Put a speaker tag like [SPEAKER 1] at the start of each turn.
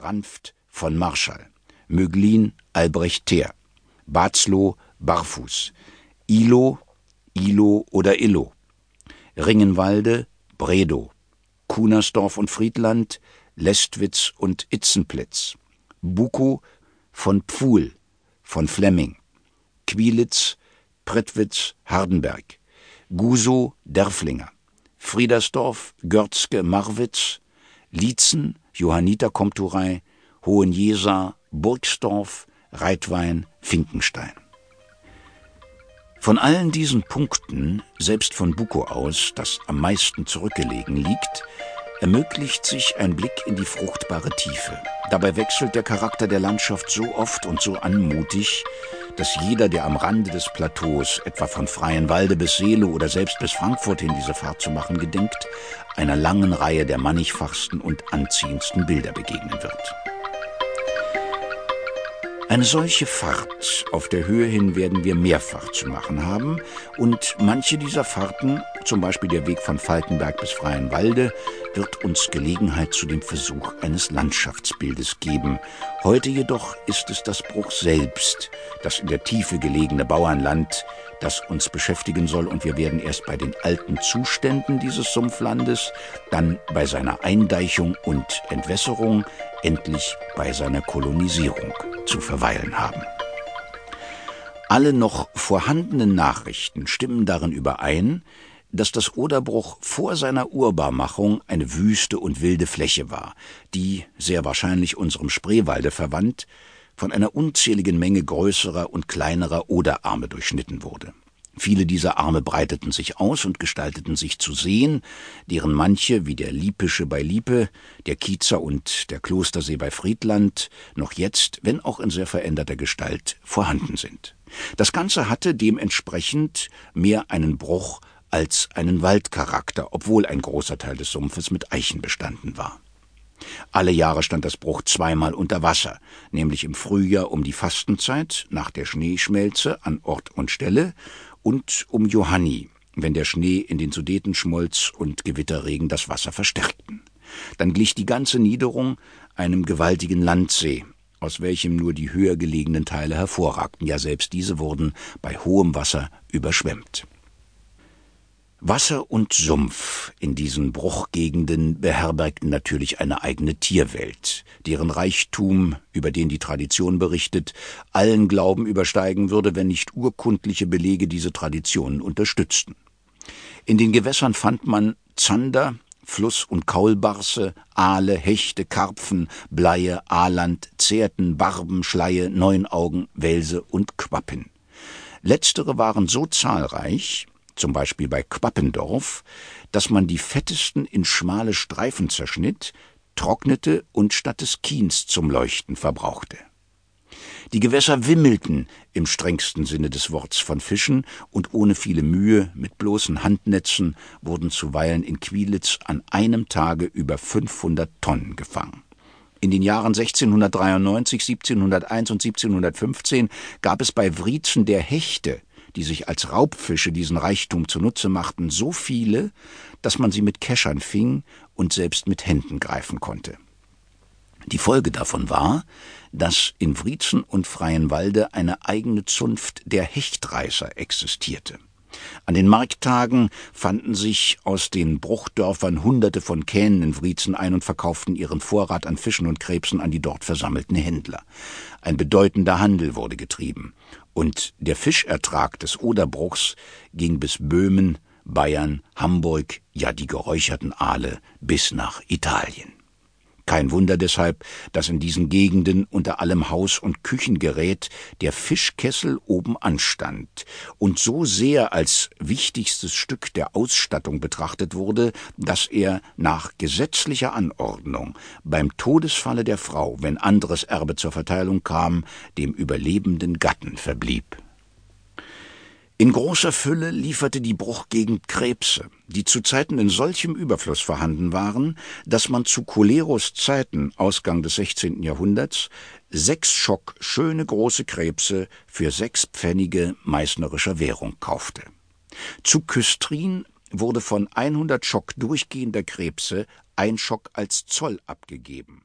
[SPEAKER 1] Ranft von Marschall, Möglin Albrecht Theer, Batzlow Barfuß, Ilo Ilo oder Illo, Ringenwalde Bredow, Kunersdorf und Friedland Lestwitz und Itzenplitz, Bukow von Pfuhl, von Flemming, Quilitz, Prittwitz, Hardenberg, Gusow, Derflinger, Friedersdorf, Görzke, Marwitz, Lietzen, Johanniter Komturei, Hohenjeser, Burgsdorf, Reitwein, Finkenstein. Von allen diesen Punkten, selbst von Bukow aus, das am meisten zurückgelegen liegt, ermöglicht sich ein Blick in die fruchtbare Tiefe. Dabei wechselt der Charakter der Landschaft so oft und so anmutig, dass jeder, der am Rande des Plateaus, etwa von Freienwalde bis Seele oder selbst bis Frankfurt hin diese Fahrt zu machen gedenkt, einer langen Reihe der mannigfachsten und anziehendsten Bilder begegnen wird. Eine solche Fahrt auf der Höhe hin werden wir mehrfach zu machen haben und manche dieser Fahrten, zum Beispiel der Weg von Falkenberg bis Freienwalde, wird uns Gelegenheit zu dem Versuch eines Landschaftsbildes geben. Heute jedoch ist es das Bruch selbst, das in der Tiefe gelegene Bauernland, das uns beschäftigen soll und wir werden erst bei den alten Zuständen dieses Sumpflandes, dann bei seiner Eindeichung und Entwässerung, endlich bei seiner Kolonisierung zu verweilen haben. Alle noch vorhandenen Nachrichten stimmen darin überein, dass das Oderbruch vor seiner Urbarmachung eine wüste und wilde Fläche war, die, sehr wahrscheinlich unserem Spreewalde verwandt, von einer unzähligen Menge größerer und kleinerer Oderarme durchschnitten wurde. Viele dieser Arme breiteten sich aus und gestalteten sich zu Seen, deren manche, wie der Liepische bei Liepe, der Kiezer und der Klostersee bei Friedland, noch jetzt, wenn auch in sehr veränderter Gestalt, vorhanden sind. Das Ganze hatte dementsprechend mehr einen Bruch als einen Waldcharakter, obwohl ein großer Teil des Sumpfes mit Eichen bestanden war. Alle Jahre stand das Bruch zweimal unter Wasser, nämlich im Frühjahr um die Fastenzeit, nach der Schneeschmelze an Ort und Stelle und um Johanni, wenn der Schnee in den Sudeten schmolz und Gewitterregen das Wasser verstärkten. Dann glich die ganze Niederung einem gewaltigen Landsee, aus welchem nur die höher gelegenen Teile hervorragten, ja selbst diese wurden bei hohem Wasser überschwemmt. Wasser und Sumpf in diesen Bruchgegenden beherbergten natürlich eine eigene Tierwelt, deren Reichtum, über den die Tradition berichtet, allen Glauben übersteigen würde, wenn nicht urkundliche Belege diese Traditionen unterstützten. In den Gewässern fand man Zander, Fluss- und Kaulbarse, Aale, Hechte, Karpfen, Bleie, Aaland, Zerten, Barben, Schleie, Neunaugen, Welse und Quappen. Letztere waren so zahlreich, zum Beispiel bei Quappendorf, dass man die fettesten in schmale Streifen zerschnitt, trocknete und statt des Kiens zum Leuchten verbrauchte. Die Gewässer wimmelten im strengsten Sinne des Worts von Fischen, und ohne viele Mühe, mit bloßen Handnetzen, wurden zuweilen in Quilitz an einem Tage über 500 Tonnen gefangen. In den Jahren 1693, 1701 und 1715 gab es bei Wriezen der Hechte die sich als Raubfische diesen Reichtum zunutze machten, so viele, dass man sie mit Keschern fing und selbst mit Händen greifen konnte. Die Folge davon war, dass in Wriezen und Freienwalde eine eigene Zunft der Hechtreißer existierte. An den Markttagen fanden sich aus den Bruchdörfern Hunderte von Kähnen in Wriezen ein und verkauften ihren Vorrat an Fischen und Krebsen an die dort versammelten Händler. Ein bedeutender Handel wurde getrieben, und der Fischertrag des Oderbruchs ging bis Böhmen, Bayern, Hamburg, ja die geräucherten Aale bis nach Italien. Kein Wunder deshalb, dass in diesen Gegenden unter allem Haus- und Küchengerät der Fischkessel oben anstand und so sehr als wichtigstes Stück der Ausstattung betrachtet wurde, dass er nach gesetzlicher Anordnung beim Todesfalle der Frau, wenn anderes Erbe zur Verteilung kam, dem überlebenden Gatten verblieb. In großer Fülle lieferte die Bruchgegend Krebse, die zu Zeiten in solchem Überfluss vorhanden waren, dass man zu Choleros Zeiten, Ausgang des 16. Jahrhunderts, sechs Schock schöne große Krebse für sechs Pfennige meißnerischer Währung kaufte. Zu Küstrin wurde von 100 Schock durchgehender Krebse ein Schock als Zoll abgegeben.